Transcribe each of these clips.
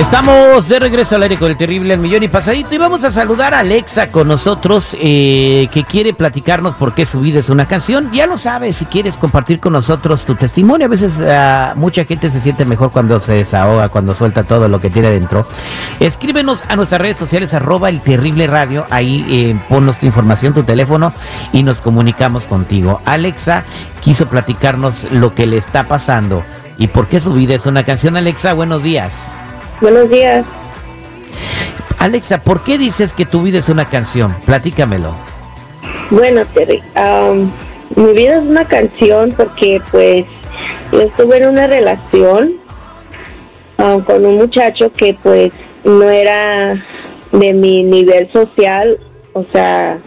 Estamos de regreso al aire con el terrible Millón y Pasadito y vamos a saludar a Alexa con nosotros eh, que quiere platicarnos por qué su vida es una canción. Ya lo sabes, si quieres compartir con nosotros tu testimonio, a veces uh, mucha gente se siente mejor cuando se desahoga, cuando suelta todo lo que tiene dentro. Escríbenos a nuestras redes sociales arroba el terrible radio, ahí eh, ponnos tu información, tu teléfono y nos comunicamos contigo. Alexa quiso platicarnos lo que le está pasando y por qué su vida es una canción. Alexa, buenos días. Buenos días. Alexa, ¿por qué dices que tu vida es una canción? Platícamelo. Bueno, Terry, um, mi vida es una canción porque pues yo estuve en una relación um, con un muchacho que pues no era de mi nivel social, o sea,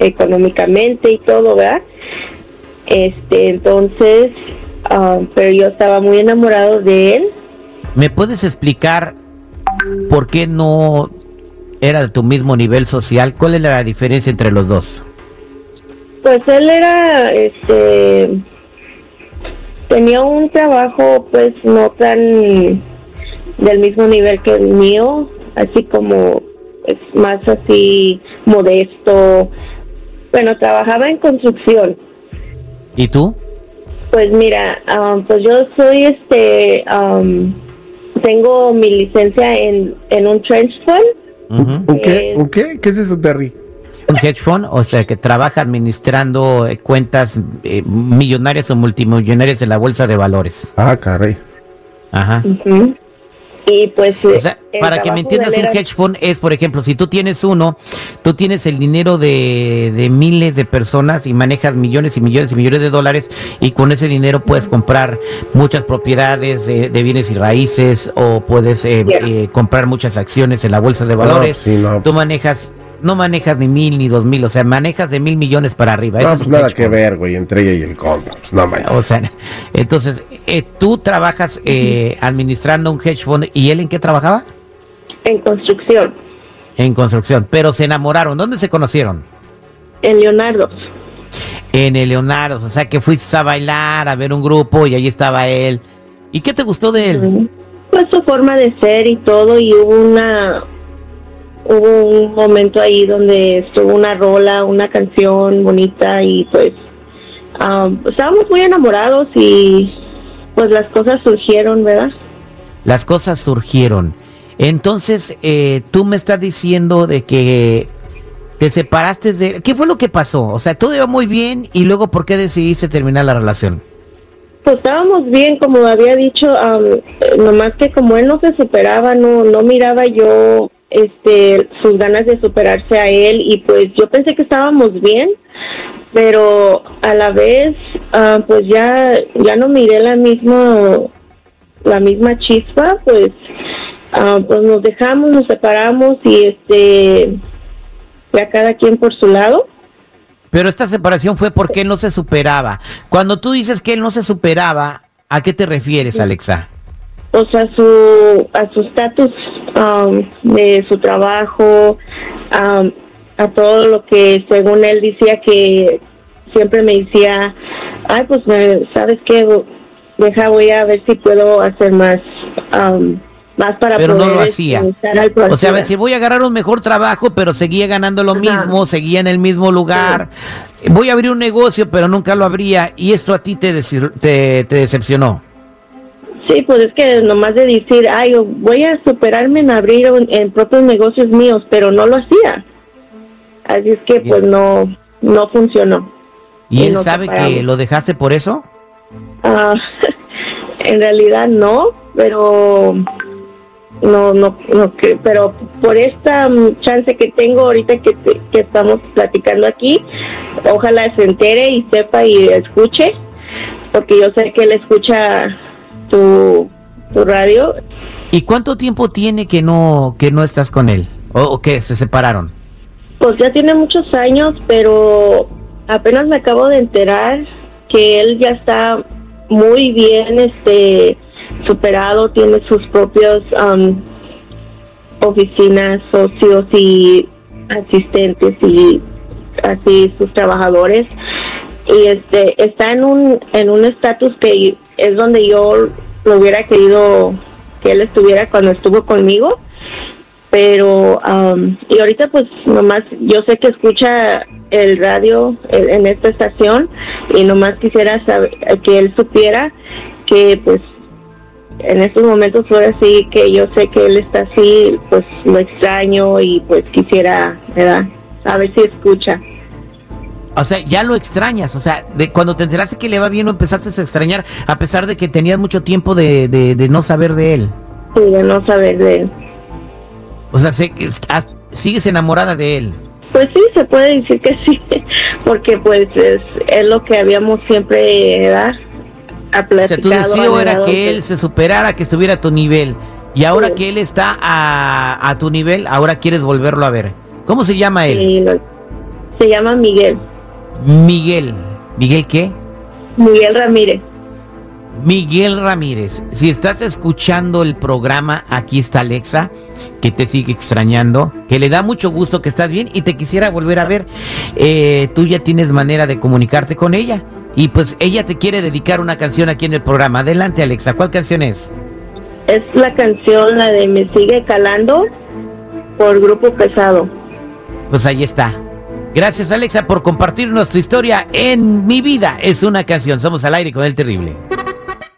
económicamente y todo, ¿verdad? Este, entonces, um, pero yo estaba muy enamorado de él ¿Me puedes explicar por qué no era de tu mismo nivel social? ¿Cuál es la diferencia entre los dos? Pues él era, este, tenía un trabajo pues no tan del mismo nivel que el mío, así como es pues, más así modesto. Bueno, trabajaba en construcción. ¿Y tú? Pues mira, um, pues yo soy este um, tengo mi licencia en, en un trench fund. ¿Un, qué? ¿Un qué? ¿Qué es eso, Terry? Un hedge fund, o sea, que trabaja administrando eh, cuentas eh, millonarias o multimillonarias en la bolsa de valores. Ah, caray. Ajá. Y pues... O sea, para que me entiendas, un hedge fund es, por ejemplo, si tú tienes uno, tú tienes el dinero de, de, miles de personas y manejas millones y millones y millones de dólares y con ese dinero puedes comprar muchas propiedades de, de bienes y raíces o puedes eh, eh, comprar muchas acciones en la bolsa de valores. No, sí, no. Tú manejas no manejas ni mil ni dos mil, o sea, manejas de mil millones para arriba. No, pues nada que ver, güey, entre ella y el compra. Pues no, o sea, entonces, eh, tú trabajas eh, administrando un hedge fund y él en qué trabajaba? En construcción. En construcción, pero se enamoraron. ¿Dónde se conocieron? En Leonardo. En el Leonardo, o sea que fuiste a bailar, a ver un grupo y ahí estaba él. ¿Y qué te gustó de él? Pues su forma de ser y todo, y hubo una, hubo un momento ahí donde estuvo una rola, una canción bonita y pues um, estábamos muy enamorados y pues las cosas surgieron, ¿verdad? Las cosas surgieron. Entonces, eh, tú me estás diciendo de que te separaste de... ¿Qué fue lo que pasó? O sea, todo iba muy bien y luego, ¿por qué decidiste terminar la relación? Pues estábamos bien, como había dicho, um, nomás que como él no se superaba, no, no miraba yo este sus ganas de superarse a él y pues yo pensé que estábamos bien pero a la vez uh, pues ya ya no miré la misma la misma chispa pues uh, pues nos dejamos nos separamos y este ya cada quien por su lado. Pero esta separación fue porque él no se superaba. Cuando tú dices que él no se superaba a qué te refieres Alexa o sea su a su estatus Um, de su trabajo, um, a todo lo que según él decía que siempre me decía, ay, pues, ¿sabes qué? Deja, voy a ver si puedo hacer más. Um, más para pero no lo hacía. O sea, a ver, si voy a agarrar un mejor trabajo, pero seguía ganando lo mismo, seguía en el mismo lugar. Voy a abrir un negocio, pero nunca lo abría. Y esto a ti te, te, te decepcionó. Sí, pues es que nomás de decir, ay, voy a superarme en abrir en propios negocios míos, pero no lo hacía. Así es que pues no no funcionó. ¿Y él sabe que lo dejaste por eso? Ah, en realidad no, pero no, no, no, pero por esta chance que tengo ahorita que, que estamos platicando aquí, ojalá se entere y sepa y escuche, porque yo sé que él escucha tu, tu radio. ¿Y cuánto tiempo tiene que no que no estás con él o, que se separaron? Pues ya tiene muchos años, pero apenas me acabo de enterar que él ya está muy bien, este, superado, tiene sus propios um, oficinas, socios y asistentes y así sus trabajadores y este está en un en un estatus que es donde yo lo hubiera querido que él estuviera cuando estuvo conmigo pero um, y ahorita pues nomás yo sé que escucha el radio en esta estación y nomás quisiera saber que él supiera que pues en estos momentos fue así que yo sé que él está así pues lo extraño y pues quisiera verdad a ver si escucha o sea, ya lo extrañas, o sea, de cuando te enteraste que le va bien, o empezaste a extrañar, a pesar de que tenías mucho tiempo de, de, no saber de él. Sí, de no saber de él. O sea, sigues enamorada de él. Pues sí, se puede decir que sí, porque pues es, es lo que habíamos siempre dar platicado. O sea, tu deseo era que él se superara, que estuviera a tu nivel. Y ahora que él está a, a, tu nivel, ahora quieres volverlo a ver. ¿Cómo se llama él? Sí, se llama Miguel. Miguel. ¿Miguel qué? Miguel Ramírez. Miguel Ramírez, si estás escuchando el programa, aquí está Alexa, que te sigue extrañando, que le da mucho gusto que estás bien y te quisiera volver a ver. Eh, tú ya tienes manera de comunicarte con ella y pues ella te quiere dedicar una canción aquí en el programa. Adelante Alexa, ¿cuál canción es? Es la canción, la de Me sigue calando por Grupo Pesado. Pues ahí está. Gracias Alexa por compartir nuestra historia en Mi vida es una canción. Somos al aire con el terrible.